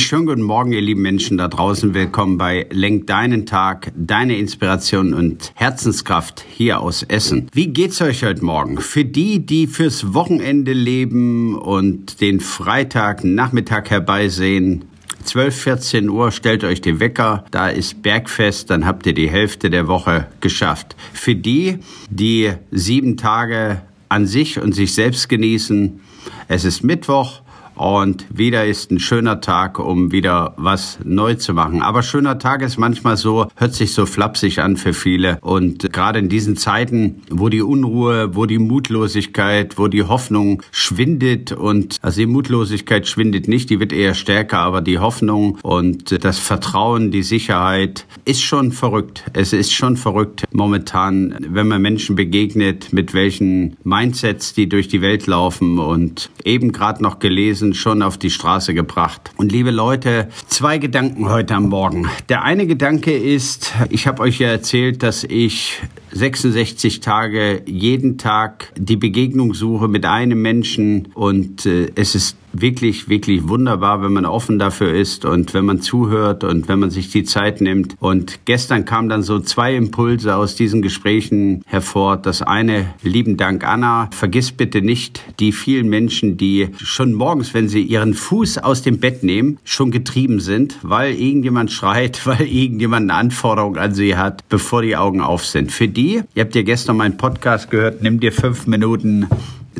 Schönen guten Morgen, ihr lieben Menschen da draußen. Willkommen bei Lenk deinen Tag, deine Inspiration und Herzenskraft hier aus Essen. Wie geht's euch heute Morgen? Für die, die fürs Wochenende leben und den Freitag Nachmittag herbeisehen, 12, 14 Uhr stellt euch den Wecker, da ist Bergfest, dann habt ihr die Hälfte der Woche geschafft. Für die, die sieben Tage an sich und sich selbst genießen, es ist Mittwoch, und wieder ist ein schöner Tag, um wieder was neu zu machen. Aber schöner Tag ist manchmal so, hört sich so flapsig an für viele. Und gerade in diesen Zeiten, wo die Unruhe, wo die Mutlosigkeit, wo die Hoffnung schwindet und also die Mutlosigkeit schwindet nicht, die wird eher stärker, aber die Hoffnung und das Vertrauen, die Sicherheit ist schon verrückt. Es ist schon verrückt momentan, wenn man Menschen begegnet, mit welchen Mindsets die durch die Welt laufen und eben gerade noch gelesen, Schon auf die Straße gebracht. Und liebe Leute, zwei Gedanken heute am Morgen. Der eine Gedanke ist, ich habe euch ja erzählt, dass ich 66 Tage jeden Tag die Begegnung suche mit einem Menschen und äh, es ist wirklich, wirklich wunderbar, wenn man offen dafür ist und wenn man zuhört und wenn man sich die Zeit nimmt. Und gestern kamen dann so zwei Impulse aus diesen Gesprächen hervor. Das eine, lieben Dank Anna, vergiss bitte nicht die vielen Menschen, die schon morgens, wenn sie ihren Fuß aus dem Bett nehmen, schon getrieben sind, weil irgendjemand schreit, weil irgendjemand eine Anforderung an sie hat, bevor die Augen auf sind. Für die ihr habt ja gestern meinen Podcast gehört, nimm dir fünf Minuten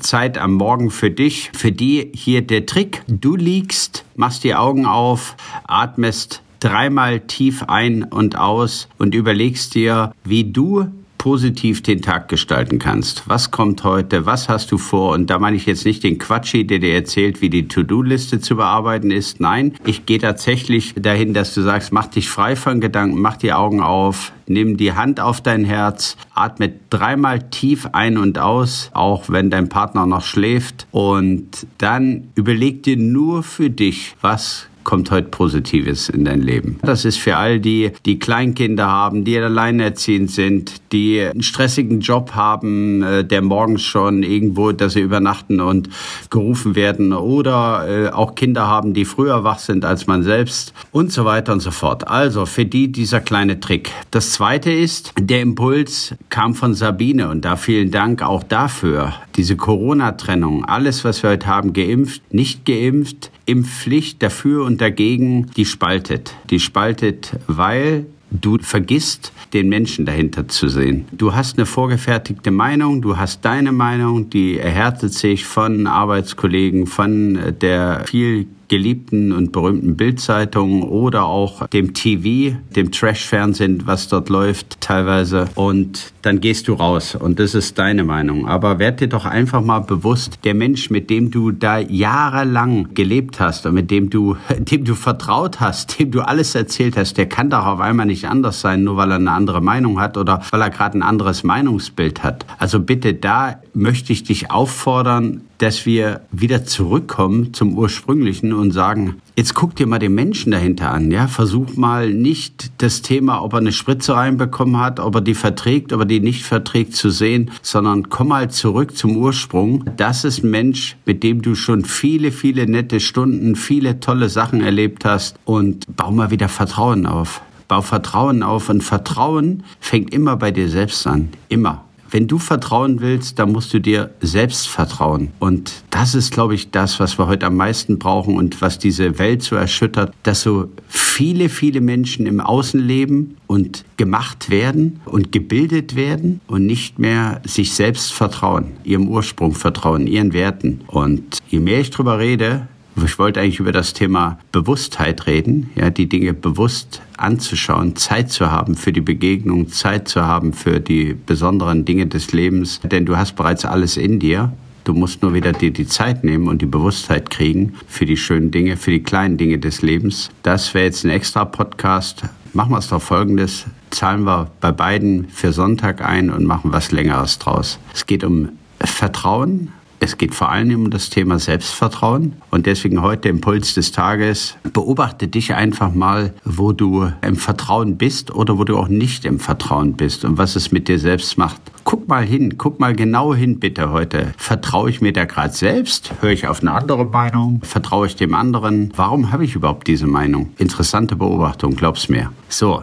Zeit am Morgen für dich. Für die hier der Trick. Du liegst, machst die Augen auf, atmest dreimal tief ein und aus und überlegst dir, wie du positiv den Tag gestalten kannst. Was kommt heute? Was hast du vor? Und da meine ich jetzt nicht den Quatschi, der dir erzählt, wie die To-Do-Liste zu bearbeiten ist. Nein, ich gehe tatsächlich dahin, dass du sagst, mach dich frei von Gedanken, mach die Augen auf, nimm die Hand auf dein Herz, atme dreimal tief ein und aus, auch wenn dein Partner noch schläft. Und dann überleg dir nur für dich, was kommt heute Positives in dein Leben. Das ist für all die, die Kleinkinder haben, die alleinerziehend sind, die einen stressigen Job haben, äh, der morgens schon irgendwo, dass sie übernachten und gerufen werden oder äh, auch Kinder haben, die früher wach sind als man selbst und so weiter und so fort. Also für die dieser kleine Trick. Das zweite ist, der Impuls kam von Sabine und da vielen Dank auch dafür. Diese Corona-Trennung, alles, was wir heute haben, geimpft, nicht geimpft, Impfpflicht dafür und dagegen, die spaltet. Die spaltet, weil Du vergisst, den Menschen dahinter zu sehen. Du hast eine vorgefertigte Meinung, du hast deine Meinung, die erhärtet sich von Arbeitskollegen, von der viel geliebten und berühmten Bildzeitung oder auch dem TV, dem Trash-Fernsehen, was dort läuft teilweise. Und dann gehst du raus und das ist deine Meinung. Aber werd dir doch einfach mal bewusst, der Mensch, mit dem du da jahrelang gelebt hast und mit dem du, dem du vertraut hast, dem du alles erzählt hast, der kann doch auf einmal nicht anders sein, nur weil er eine andere Meinung hat oder weil er gerade ein anderes Meinungsbild hat. Also bitte, da möchte ich dich auffordern, dass wir wieder zurückkommen zum ursprünglichen und sagen, jetzt guck dir mal den Menschen dahinter an, ja, versuch mal nicht das Thema, ob er eine Spritze reinbekommen hat, ob er die verträgt, ob er die nicht verträgt zu sehen, sondern komm mal zurück zum Ursprung. Das ist ein Mensch, mit dem du schon viele, viele nette Stunden, viele tolle Sachen erlebt hast und bau mal wieder Vertrauen auf. Bau Vertrauen auf und Vertrauen fängt immer bei dir selbst an. Immer. Wenn du vertrauen willst, dann musst du dir selbst vertrauen. Und das ist, glaube ich, das, was wir heute am meisten brauchen und was diese Welt so erschüttert, dass so viele, viele Menschen im Außen leben und gemacht werden und gebildet werden und nicht mehr sich selbst vertrauen, ihrem Ursprung vertrauen, ihren Werten. Und je mehr ich drüber rede, ich wollte eigentlich über das Thema Bewusstheit reden, ja, die Dinge bewusst anzuschauen, Zeit zu haben für die Begegnung, Zeit zu haben für die besonderen Dinge des Lebens, denn du hast bereits alles in dir. Du musst nur wieder dir die Zeit nehmen und die Bewusstheit kriegen für die schönen Dinge, für die kleinen Dinge des Lebens. Das wäre jetzt ein extra Podcast. Machen wir es doch folgendes. Zahlen wir bei beiden für Sonntag ein und machen was Längeres draus. Es geht um Vertrauen, Es geht vor allem um das Thema Selbstvertrauen. Und deswegen heute Impuls des Tages. Beobachte dich einfach mal, wo du im Vertrauen bist oder wo du auch nicht im Vertrauen bist und was es mit dir selbst macht. Guck mal hin, guck mal genau hin bitte heute. Vertraue ich mir da gerade selbst? Höre ich auf eine andere Meinung? Vertraue ich dem anderen? Warum habe ich überhaupt diese Meinung? Interessante Beobachtung, glaub's mir. So,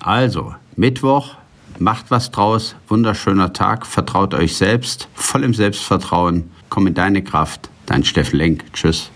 also, Mittwoch, macht was draus, wunderschöner Tag, vertraut euch selbst, voll im Selbstvertrauen, komm in deine Kraft. Dein Steffen Lenk. Tschüss.